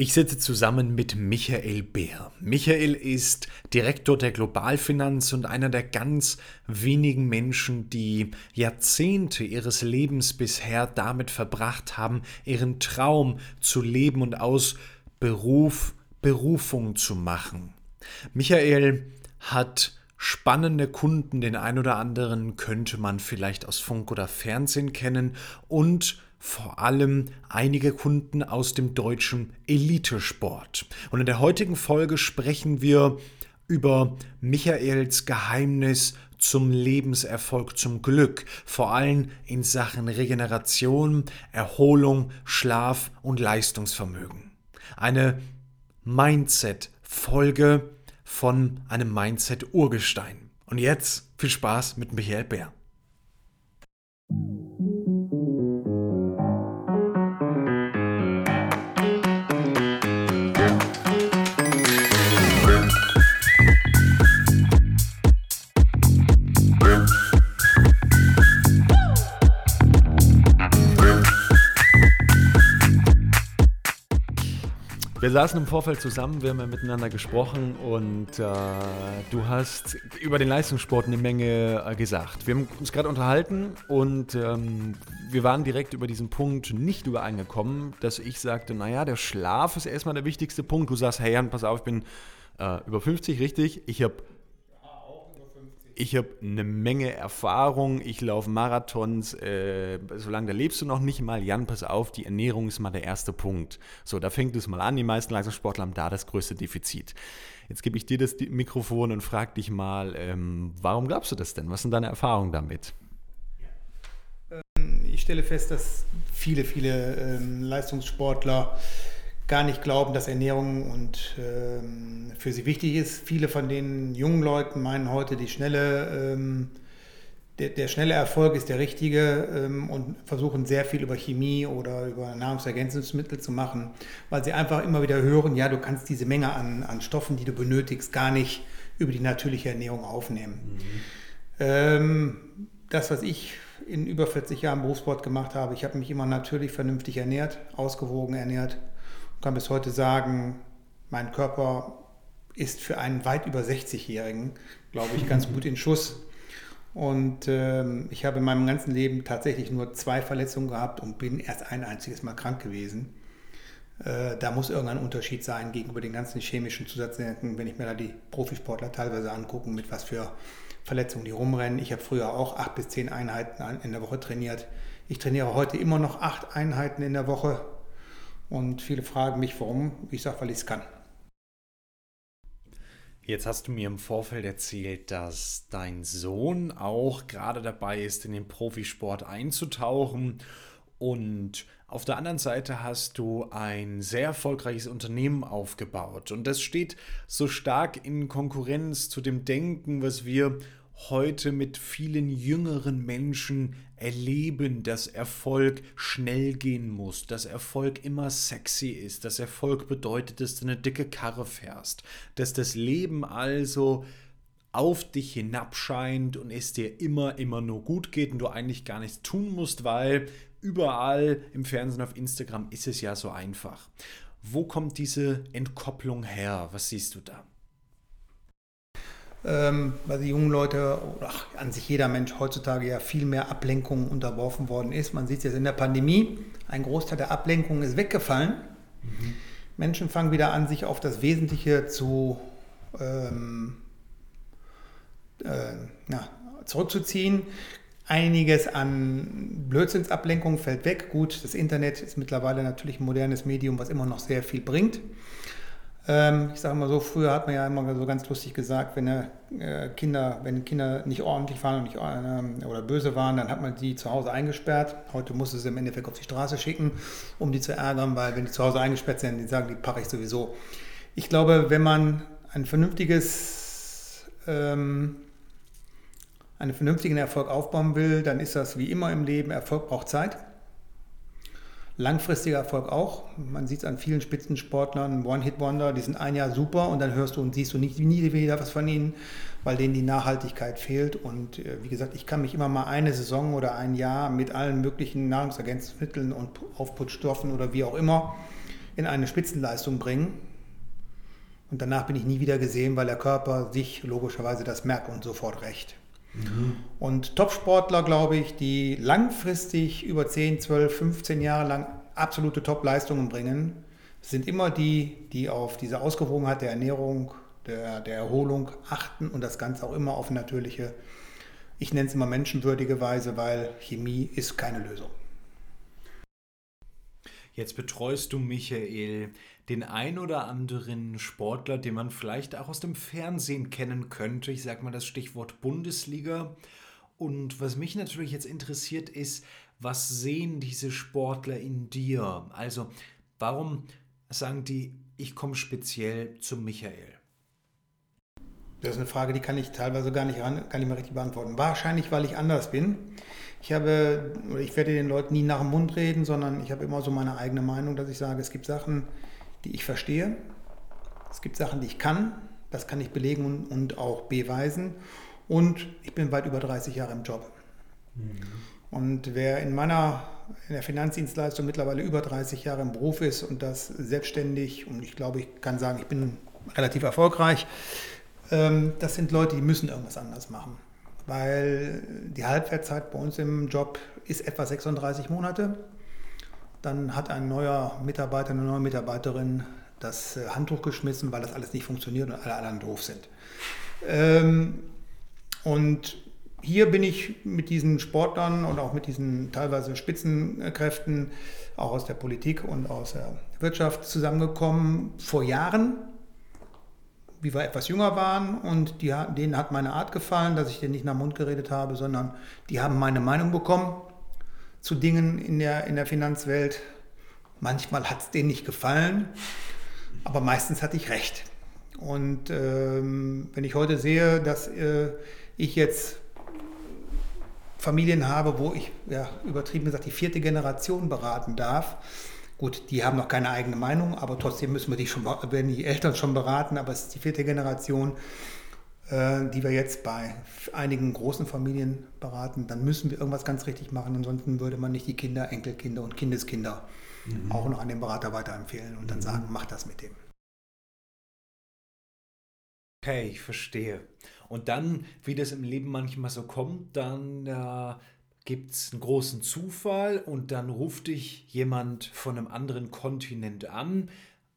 Ich sitze zusammen mit Michael Beer. Michael ist Direktor der Globalfinanz und einer der ganz wenigen Menschen, die Jahrzehnte ihres Lebens bisher damit verbracht haben, ihren Traum zu leben und aus Beruf Berufung zu machen. Michael hat spannende Kunden, den ein oder anderen könnte man vielleicht aus Funk oder Fernsehen kennen und vor allem einige Kunden aus dem deutschen Elitesport. Und in der heutigen Folge sprechen wir über Michaels Geheimnis zum Lebenserfolg, zum Glück, vor allem in Sachen Regeneration, Erholung, Schlaf und Leistungsvermögen. Eine Mindset-Folge von einem Mindset-Urgestein. Und jetzt viel Spaß mit Michael Bär. Wir saßen im Vorfeld zusammen, wir haben ja miteinander gesprochen und äh, du hast über den Leistungssport eine Menge äh, gesagt. Wir haben uns gerade unterhalten und ähm, wir waren direkt über diesen Punkt nicht übereingekommen, dass ich sagte, naja, der Schlaf ist erstmal der wichtigste Punkt. Du sagst, hey Jan, pass auf, ich bin äh, über 50, richtig? Ich habe ich habe eine Menge Erfahrung, ich laufe Marathons, äh, solange da lebst du noch nicht mal. Jan, pass auf, die Ernährung ist mal der erste Punkt. So, da fängt es mal an, die meisten Leistungssportler haben da das größte Defizit. Jetzt gebe ich dir das Mikrofon und frage dich mal, ähm, warum glaubst du das denn? Was sind deine Erfahrungen damit? Ähm, ich stelle fest, dass viele, viele ähm, Leistungssportler gar nicht glauben, dass Ernährung und ähm, für sie wichtig ist. Viele von den jungen Leuten meinen heute, die schnelle, ähm, der, der, schnelle Erfolg ist der richtige ähm, und versuchen sehr viel über Chemie oder über Nahrungsergänzungsmittel zu machen, weil sie einfach immer wieder hören, ja, du kannst diese Menge an, an Stoffen, die du benötigst, gar nicht über die natürliche Ernährung aufnehmen. Mhm. Ähm, das, was ich in über 40 Jahren Berufssport gemacht habe, ich habe mich immer natürlich vernünftig ernährt, ausgewogen ernährt kann bis heute sagen, mein Körper ist für einen weit über 60-Jährigen, glaube ich, ganz gut in Schuss. Und ähm, ich habe in meinem ganzen Leben tatsächlich nur zwei Verletzungen gehabt und bin erst ein einziges Mal krank gewesen. Äh, da muss irgendein Unterschied sein gegenüber den ganzen chemischen Zusatznetzen, wenn ich mir da die Profisportler teilweise angucke, mit was für Verletzungen die rumrennen. Ich habe früher auch acht bis zehn Einheiten in der Woche trainiert. Ich trainiere heute immer noch acht Einheiten in der Woche und viele fragen mich, warum. Ich sage, weil ich es kann. Jetzt hast du mir im Vorfeld erzählt, dass dein Sohn auch gerade dabei ist, in den Profisport einzutauchen. Und auf der anderen Seite hast du ein sehr erfolgreiches Unternehmen aufgebaut. Und das steht so stark in Konkurrenz zu dem Denken, was wir heute mit vielen jüngeren Menschen erleben, dass Erfolg schnell gehen muss, dass Erfolg immer sexy ist, dass Erfolg bedeutet, dass du eine dicke Karre fährst, dass das Leben also auf dich hinabscheint und es dir immer, immer nur gut geht und du eigentlich gar nichts tun musst, weil überall im Fernsehen, auf Instagram ist es ja so einfach. Wo kommt diese Entkopplung her? Was siehst du da? Ähm, weil die jungen Leute oder an sich jeder Mensch heutzutage ja viel mehr Ablenkungen unterworfen worden ist. Man sieht es jetzt in der Pandemie, ein Großteil der Ablenkungen ist weggefallen. Mhm. Menschen fangen wieder an, sich auf das Wesentliche zu ähm, äh, ja, zurückzuziehen. Einiges an Blödsinnsablenkung fällt weg. Gut, das Internet ist mittlerweile natürlich ein modernes Medium, was immer noch sehr viel bringt. Ähm, ich sage mal so, früher hat man ja immer so ganz lustig gesagt, wenn äh, Kinder, wenn Kinder nicht ordentlich waren und nicht, äh, oder böse waren, dann hat man die zu Hause eingesperrt. Heute muss es im Endeffekt auf die Straße schicken, um die zu ärgern, weil wenn die zu Hause eingesperrt sind, die sagen, die pache ich sowieso. Ich glaube, wenn man ein vernünftiges ähm, einen vernünftigen Erfolg aufbauen will, dann ist das wie immer im Leben, Erfolg braucht Zeit. Langfristiger Erfolg auch. Man sieht es an vielen Spitzensportlern, One-Hit-Wonder, die sind ein Jahr super und dann hörst du und siehst du nicht nie wieder was von ihnen, weil denen die Nachhaltigkeit fehlt. Und äh, wie gesagt, ich kann mich immer mal eine Saison oder ein Jahr mit allen möglichen Nahrungsergänzungsmitteln und Aufputstoffen oder wie auch immer in eine Spitzenleistung bringen. Und danach bin ich nie wieder gesehen, weil der Körper sich logischerweise das merkt und sofort recht. Mhm. Und Topsportler, glaube ich, die langfristig über 10, 12, 15 Jahre lang absolute Top-Leistungen bringen, sind immer die, die auf diese Ausgewogenheit der Ernährung, der, der Erholung achten und das Ganze auch immer auf natürliche, ich nenne es immer menschenwürdige Weise, weil Chemie ist keine Lösung. Jetzt betreust du, Michael, den ein oder anderen Sportler, den man vielleicht auch aus dem Fernsehen kennen könnte. Ich sage mal das Stichwort Bundesliga. Und was mich natürlich jetzt interessiert ist, was sehen diese Sportler in dir? Also warum sagen die, ich komme speziell zu Michael? Das ist eine Frage, die kann ich teilweise gar nicht, gar nicht mehr richtig beantworten. Wahrscheinlich, weil ich anders bin. Ich habe, ich werde den Leuten nie nach dem Mund reden, sondern ich habe immer so meine eigene Meinung, dass ich sage, es gibt Sachen, die ich verstehe. Es gibt Sachen, die ich kann. Das kann ich belegen und auch beweisen. Und ich bin weit über 30 Jahre im Job. Mhm. Und wer in meiner in der Finanzdienstleistung mittlerweile über 30 Jahre im Beruf ist und das selbstständig, und ich glaube, ich kann sagen, ich bin relativ erfolgreich, ähm, das sind Leute, die müssen irgendwas anders machen. Weil die Halbwertszeit bei uns im Job ist etwa 36 Monate. Dann hat ein neuer Mitarbeiter, eine neue Mitarbeiterin das äh, Handtuch geschmissen, weil das alles nicht funktioniert und alle anderen doof sind. Ähm, und hier bin ich mit diesen Sportlern und auch mit diesen teilweise Spitzenkräften, auch aus der Politik und aus der Wirtschaft zusammengekommen vor Jahren, wie wir etwas jünger waren und die, denen hat meine Art gefallen, dass ich denen nicht nach Mund geredet habe, sondern die haben meine Meinung bekommen zu Dingen in der, in der Finanzwelt. Manchmal hat es denen nicht gefallen, aber meistens hatte ich recht. Und ähm, wenn ich heute sehe, dass äh, ich jetzt Familien habe, wo ich ja, übertrieben gesagt die vierte Generation beraten darf. Gut, die haben noch keine eigene Meinung, aber trotzdem müssen wir die schon, werden die Eltern schon beraten, aber es ist die vierte Generation, äh, die wir jetzt bei einigen großen Familien beraten. Dann müssen wir irgendwas ganz richtig machen, ansonsten würde man nicht die Kinder, Enkelkinder und Kindeskinder mhm. auch noch an den Berater weiterempfehlen und dann mhm. sagen, mach das mit dem. Okay, ich verstehe. Und dann, wie das im Leben manchmal so kommt, dann äh, gibt es einen großen Zufall und dann ruft dich jemand von einem anderen Kontinent an,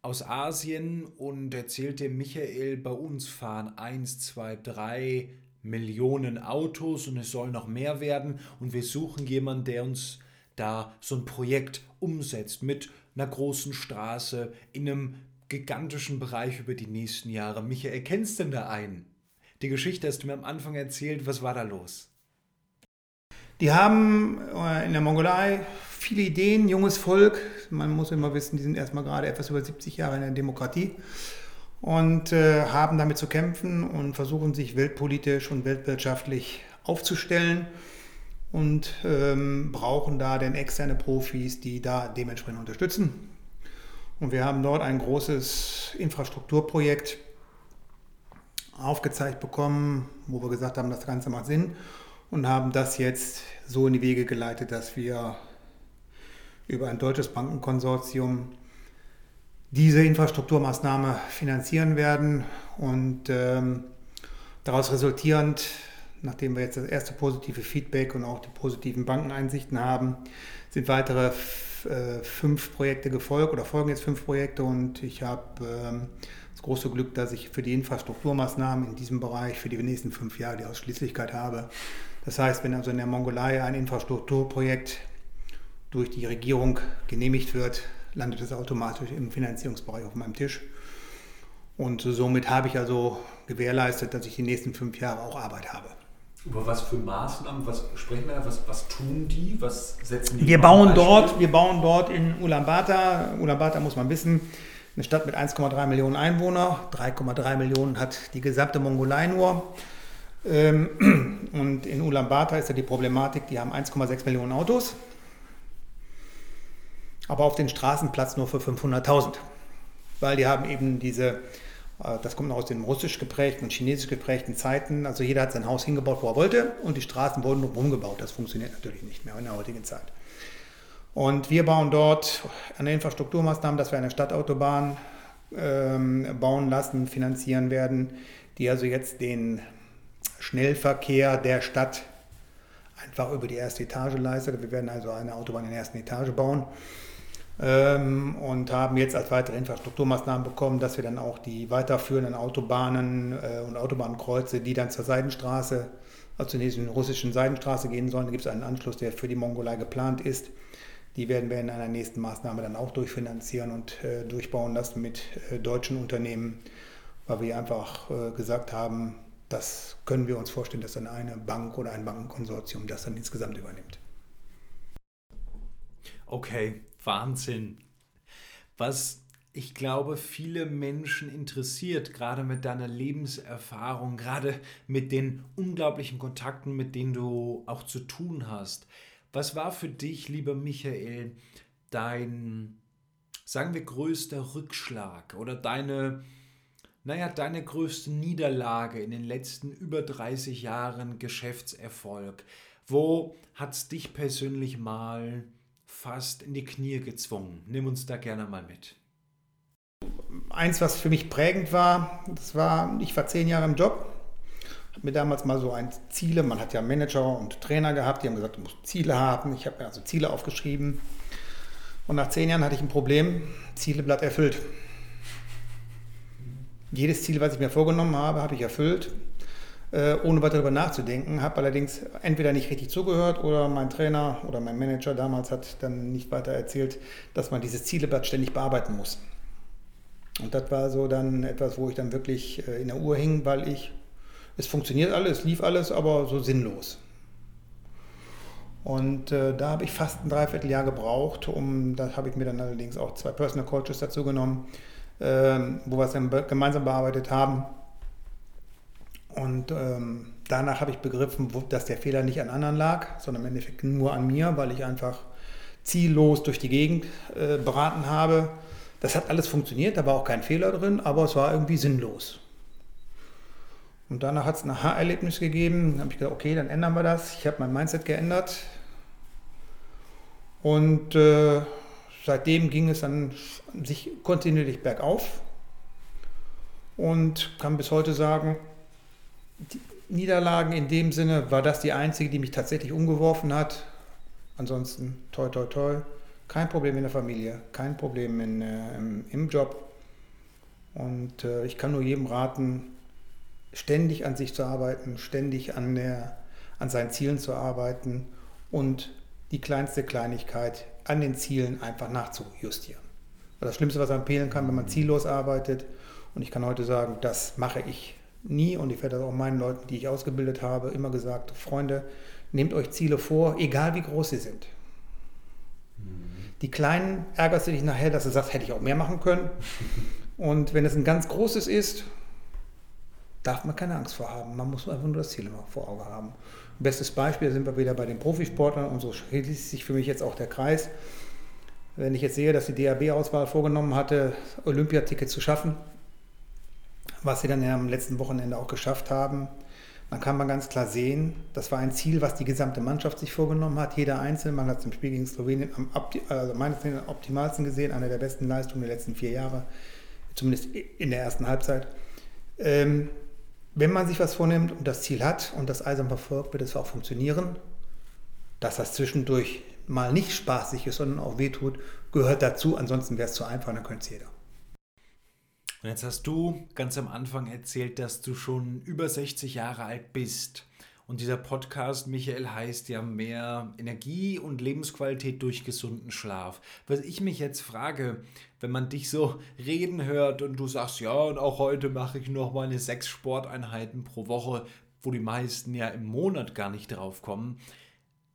aus Asien, und erzählt dir, Michael, bei uns fahren 1, 2, 3 Millionen Autos und es soll noch mehr werden und wir suchen jemanden, der uns da so ein Projekt umsetzt mit einer großen Straße in einem gigantischen Bereich über die nächsten Jahre. Michael, kennst du denn da einen? Die Geschichte hast du mir am Anfang erzählt. Was war da los? Die haben äh, in der Mongolei viele Ideen, junges Volk. Man muss immer wissen, die sind erstmal gerade etwas über 70 Jahre in der Demokratie und äh, haben damit zu kämpfen und versuchen sich weltpolitisch und weltwirtschaftlich aufzustellen und ähm, brauchen da denn externe Profis, die da dementsprechend unterstützen. Und wir haben dort ein großes Infrastrukturprojekt aufgezeigt bekommen, wo wir gesagt haben, das Ganze macht Sinn und haben das jetzt so in die Wege geleitet, dass wir über ein deutsches Bankenkonsortium diese Infrastrukturmaßnahme finanzieren werden und ähm, daraus resultierend, nachdem wir jetzt das erste positive Feedback und auch die positiven Bankeneinsichten haben, sind weitere äh, fünf Projekte gefolgt oder folgen jetzt fünf Projekte und ich habe ähm, das große Glück, dass ich für die Infrastrukturmaßnahmen in diesem Bereich für die nächsten fünf Jahre die Ausschließlichkeit habe. Das heißt, wenn also in der Mongolei ein Infrastrukturprojekt durch die Regierung genehmigt wird, landet es automatisch im Finanzierungsbereich auf meinem Tisch. Und somit habe ich also gewährleistet, dass ich die nächsten fünf Jahre auch Arbeit habe. Über was für Maßnahmen, was sprechen wir da, was, was tun die, was setzen die? Wir bauen, dort, wir bauen dort in Ulaanbaatar, Ulaanbaatar muss man wissen, eine Stadt mit 1,3 Millionen Einwohnern, 3,3 Millionen hat die gesamte Mongolei nur. Ähm, und in Ulaanbaatar ist ja die Problematik, die haben 1,6 Millionen Autos, aber auf den Straßen Platz nur für 500.000, weil die haben eben diese, äh, das kommt noch aus den russisch geprägten und chinesisch geprägten Zeiten, also jeder hat sein Haus hingebaut, wo er wollte und die Straßen wurden umgebaut. Das funktioniert natürlich nicht mehr in der heutigen Zeit. Und wir bauen dort an Infrastrukturmaßnahmen, dass wir eine Stadtautobahn ähm, bauen lassen, finanzieren werden, die also jetzt den Schnellverkehr der Stadt einfach über die erste Etage leistet. Wir werden also eine Autobahn in der ersten Etage bauen ähm, und haben jetzt als weitere Infrastrukturmaßnahmen bekommen, dass wir dann auch die weiterführenden Autobahnen äh, und Autobahnkreuze, die dann zur Seidenstraße, also in die russischen Seidenstraße gehen sollen, da gibt es einen Anschluss, der für die Mongolei geplant ist. Die werden wir in einer nächsten Maßnahme dann auch durchfinanzieren und äh, durchbauen lassen mit äh, deutschen Unternehmen, weil wir einfach gesagt haben, das können wir uns vorstellen, dass dann eine Bank oder ein Bankenkonsortium das dann insgesamt übernimmt. Okay, Wahnsinn. Was ich glaube, viele Menschen interessiert, gerade mit deiner Lebenserfahrung, gerade mit den unglaublichen Kontakten, mit denen du auch zu tun hast. Was war für dich, lieber Michael, dein, sagen wir, größter Rückschlag oder deine, naja, deine größte Niederlage in den letzten über 30 Jahren Geschäftserfolg? Wo hat es dich persönlich mal fast in die Knie gezwungen? Nimm uns da gerne mal mit. Eins, was für mich prägend war, das war, ich war zehn Jahre im Job, habe mir damals mal so ein Ziele, man hat ja Manager und Trainer gehabt, die haben gesagt, du musst Ziele haben. Ich habe mir also Ziele aufgeschrieben. Und nach zehn Jahren hatte ich ein Problem, Zieleblatt erfüllt. Jedes Ziel, was ich mir vorgenommen habe, habe ich erfüllt, äh, ohne weiter darüber nachzudenken. Habe allerdings entweder nicht richtig zugehört oder mein Trainer oder mein Manager damals hat dann nicht weiter erzählt, dass man dieses Zieleblatt ständig bearbeiten muss. Und das war so dann etwas, wo ich dann wirklich äh, in der Uhr hing, weil ich, es funktioniert alles, lief alles, aber so sinnlos. Und äh, da habe ich fast ein Dreivierteljahr gebraucht, um, da habe ich mir dann allerdings auch zwei Personal Coaches dazu genommen, ähm, wo wir es dann gemeinsam bearbeitet haben. Und ähm, danach habe ich begriffen, dass der Fehler nicht an anderen lag, sondern im Endeffekt nur an mir, weil ich einfach ziellos durch die Gegend äh, beraten habe. Das hat alles funktioniert, da war auch kein Fehler drin, aber es war irgendwie sinnlos. Und danach hat es ein Aha-Erlebnis gegeben. Dann habe ich gesagt, okay, dann ändern wir das. Ich habe mein Mindset geändert. Und äh, seitdem ging es dann sich kontinuierlich bergauf und kann bis heute sagen, Niederlagen in dem Sinne war das die einzige, die mich tatsächlich umgeworfen hat. Ansonsten toi toi toi, kein Problem in der Familie, kein Problem in, äh, im, im, Job. Und äh, ich kann nur jedem raten, ständig an sich zu arbeiten, ständig an, der, an seinen Zielen zu arbeiten und die kleinste Kleinigkeit an den Zielen einfach nachzujustieren. Das Schlimmste, was man empfehlen kann, wenn man ziellos arbeitet, und ich kann heute sagen, das mache ich nie und ich werde das auch meinen Leuten, die ich ausgebildet habe, immer gesagt, Freunde, nehmt euch Ziele vor, egal wie groß sie sind. Die kleinen ärgerst du dich nachher, dass du sagst, hätte ich auch mehr machen können. Und wenn es ein ganz großes ist, darf man keine Angst vor haben. Man muss einfach nur das Ziel immer vor Augen haben. Bestes Beispiel sind wir wieder bei den Profisportlern und so schließt sich für mich jetzt auch der Kreis. Wenn ich jetzt sehe, dass die DAB-Auswahl vorgenommen hatte, Olympiaticket zu schaffen, was sie dann am letzten Wochenende auch geschafft haben, dann kann man ganz klar sehen, das war ein Ziel, was die gesamte Mannschaft sich vorgenommen hat. Jeder Einzelne, man hat es im Spiel gegen Slowenien am, also meines am optimalsten gesehen, eine der besten Leistungen der letzten vier Jahre, zumindest in der ersten Halbzeit. Ähm, wenn man sich was vornimmt und das Ziel hat und das eisern verfolgt, wird es auch funktionieren. Dass das zwischendurch mal nicht spaßig ist, sondern auch wehtut, gehört dazu. Ansonsten wäre es zu einfach, dann könnte es jeder. Und jetzt hast du ganz am Anfang erzählt, dass du schon über 60 Jahre alt bist. Und dieser Podcast, Michael, heißt ja mehr Energie und Lebensqualität durch gesunden Schlaf. Was ich mich jetzt frage, wenn man dich so reden hört und du sagst, ja, und auch heute mache ich noch meine sechs Sporteinheiten pro Woche, wo die meisten ja im Monat gar nicht drauf kommen.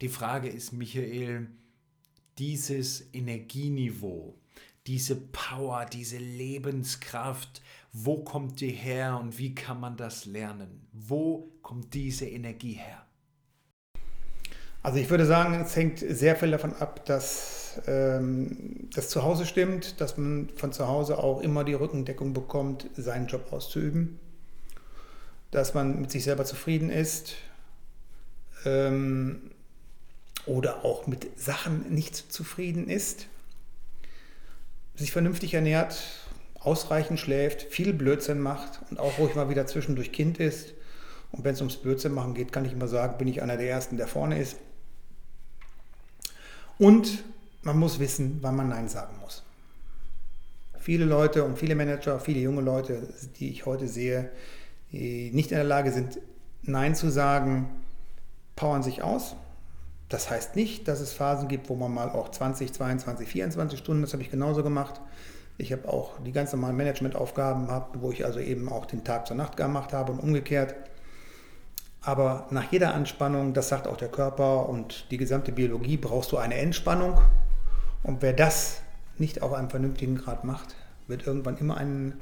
Die Frage ist, Michael, dieses Energieniveau, diese Power, diese Lebenskraft, wo kommt die her und wie kann man das lernen? Wo kommt diese Energie her? Also ich würde sagen, es hängt sehr viel davon ab, dass ähm, das Zuhause stimmt, dass man von zu Hause auch immer die Rückendeckung bekommt, seinen Job auszuüben, dass man mit sich selber zufrieden ist ähm, oder auch mit Sachen nicht zufrieden ist, sich vernünftig ernährt, ausreichend schläft, viel Blödsinn macht und auch ruhig mal wieder zwischendurch Kind ist. Und wenn es ums Blödsinn machen geht, kann ich immer sagen, bin ich einer der Ersten, der vorne ist. Und man muss wissen, wann man Nein sagen muss. Viele Leute und viele Manager, viele junge Leute, die ich heute sehe, die nicht in der Lage sind, Nein zu sagen, powern sich aus. Das heißt nicht, dass es Phasen gibt, wo man mal auch 20, 22, 24 Stunden, das habe ich genauso gemacht. Ich habe auch die ganz normalen Managementaufgaben gehabt, wo ich also eben auch den Tag zur Nacht gemacht habe und umgekehrt. Aber nach jeder Anspannung, das sagt auch der Körper und die gesamte Biologie, brauchst du eine Entspannung. Und wer das nicht auf einem vernünftigen Grad macht, wird irgendwann immer ein,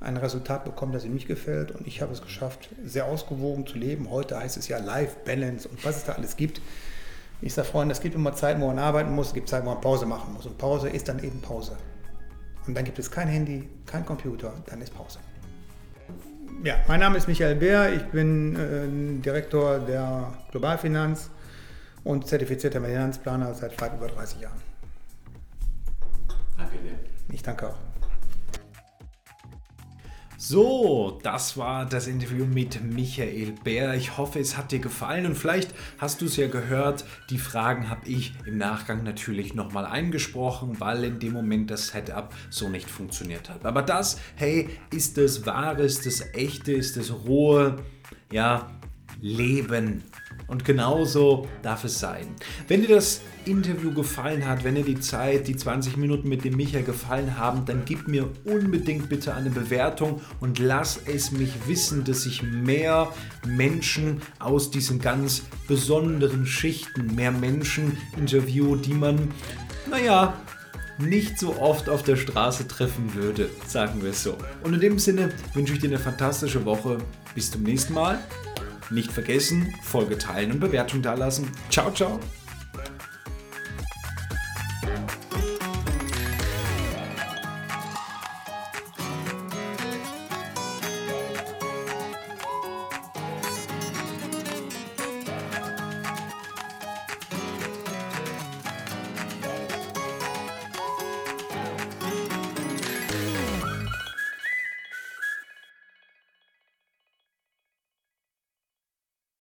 ein Resultat bekommen, das ihm nicht gefällt. Und ich habe es geschafft, sehr ausgewogen zu leben. Heute heißt es ja Life Balance und was es da alles gibt. Ich sage Freunde, es gibt immer Zeiten, wo man arbeiten muss, es gibt Zeiten, wo man Pause machen muss. Und Pause ist dann eben Pause. Und dann gibt es kein Handy, kein Computer, dann ist Pause. Ja, mein Name ist Michael Beer, ich bin äh, Direktor der Globalfinanz und zertifizierter Finanzplaner seit weit über 30 Jahren. Danke dir. Ich danke auch. So, das war das Interview mit Michael Bär. Ich hoffe, es hat dir gefallen und vielleicht hast du es ja gehört. Die Fragen habe ich im Nachgang natürlich nochmal eingesprochen, weil in dem Moment das Setup so nicht funktioniert hat. Aber das, hey, ist das Wahres, das Echte, ist das rohe, ja, Leben. Und genauso darf es sein. Wenn dir das Interview gefallen hat, wenn dir die Zeit, die 20 Minuten mit dem Micha gefallen haben, dann gib mir unbedingt bitte eine Bewertung und lass es mich wissen, dass ich mehr Menschen aus diesen ganz besonderen Schichten, mehr Menschen interview, die man, naja, nicht so oft auf der Straße treffen würde, sagen wir es so. Und in dem Sinne wünsche ich dir eine fantastische Woche. Bis zum nächsten Mal. Nicht vergessen, Folge teilen und Bewertung dalassen. Ciao, ciao.